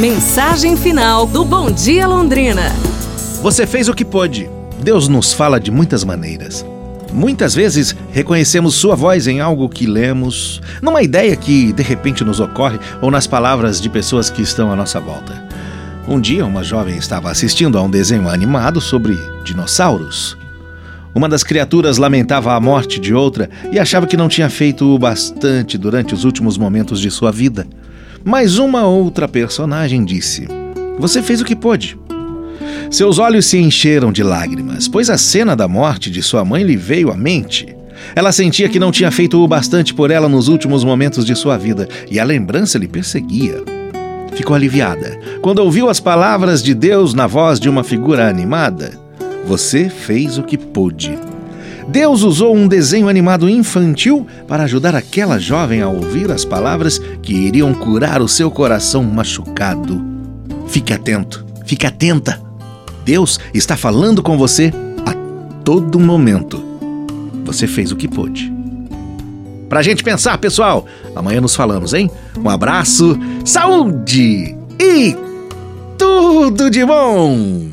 Mensagem final do Bom Dia Londrina. Você fez o que pôde. Deus nos fala de muitas maneiras. Muitas vezes reconhecemos Sua voz em algo que lemos, numa ideia que de repente nos ocorre ou nas palavras de pessoas que estão à nossa volta. Um dia, uma jovem estava assistindo a um desenho animado sobre dinossauros. Uma das criaturas lamentava a morte de outra e achava que não tinha feito o bastante durante os últimos momentos de sua vida. Mas uma outra personagem disse: Você fez o que pôde. Seus olhos se encheram de lágrimas, pois a cena da morte de sua mãe lhe veio à mente. Ela sentia que não tinha feito o bastante por ela nos últimos momentos de sua vida e a lembrança lhe perseguia. Ficou aliviada quando ouviu as palavras de Deus na voz de uma figura animada. Você fez o que pôde. Deus usou um desenho animado infantil para ajudar aquela jovem a ouvir as palavras que iriam curar o seu coração machucado. Fique atento, fique atenta. Deus está falando com você a todo momento. Você fez o que pôde. Pra gente pensar, pessoal. Amanhã nos falamos, hein? Um abraço, saúde e tudo de bom!